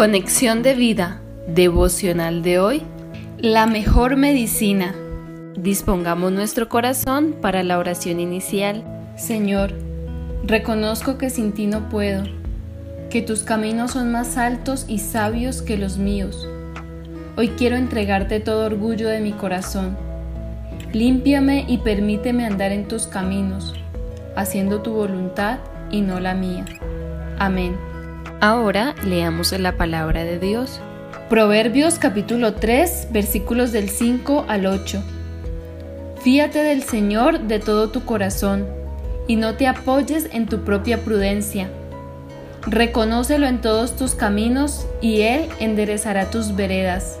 Conexión de vida devocional de hoy. La mejor medicina. Dispongamos nuestro corazón para la oración inicial. Señor, reconozco que sin ti no puedo, que tus caminos son más altos y sabios que los míos. Hoy quiero entregarte todo orgullo de mi corazón. Límpiame y permíteme andar en tus caminos, haciendo tu voluntad y no la mía. Amén. Ahora leamos la palabra de Dios. Proverbios capítulo 3 versículos del 5 al 8. Fíate del Señor de todo tu corazón y no te apoyes en tu propia prudencia. Reconócelo en todos tus caminos y Él enderezará tus veredas.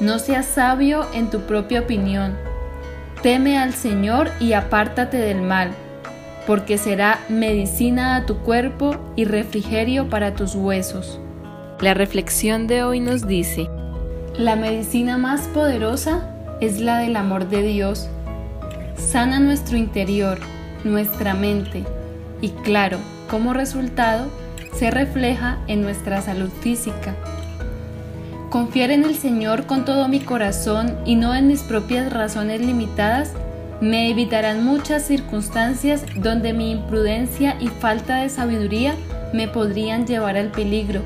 No seas sabio en tu propia opinión. Teme al Señor y apártate del mal porque será medicina a tu cuerpo y refrigerio para tus huesos. La reflexión de hoy nos dice, la medicina más poderosa es la del amor de Dios. Sana nuestro interior, nuestra mente y claro, como resultado, se refleja en nuestra salud física. Confiar en el Señor con todo mi corazón y no en mis propias razones limitadas me evitarán muchas circunstancias donde mi imprudencia y falta de sabiduría me podrían llevar al peligro.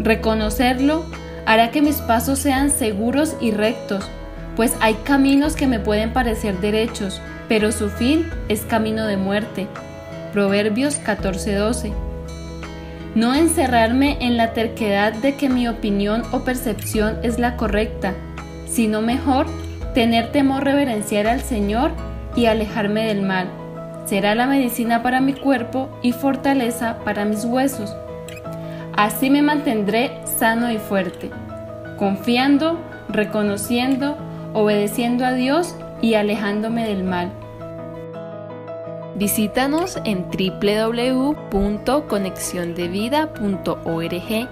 Reconocerlo hará que mis pasos sean seguros y rectos, pues hay caminos que me pueden parecer derechos, pero su fin es camino de muerte. Proverbios 14:12. No encerrarme en la terquedad de que mi opinión o percepción es la correcta, sino mejor Tener temor reverenciar al Señor y alejarme del mal. Será la medicina para mi cuerpo y fortaleza para mis huesos. Así me mantendré sano y fuerte, confiando, reconociendo, obedeciendo a Dios y alejándome del mal. Visítanos en www.conexiondevida.org.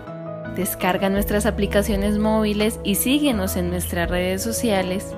Descarga nuestras aplicaciones móviles y síguenos en nuestras redes sociales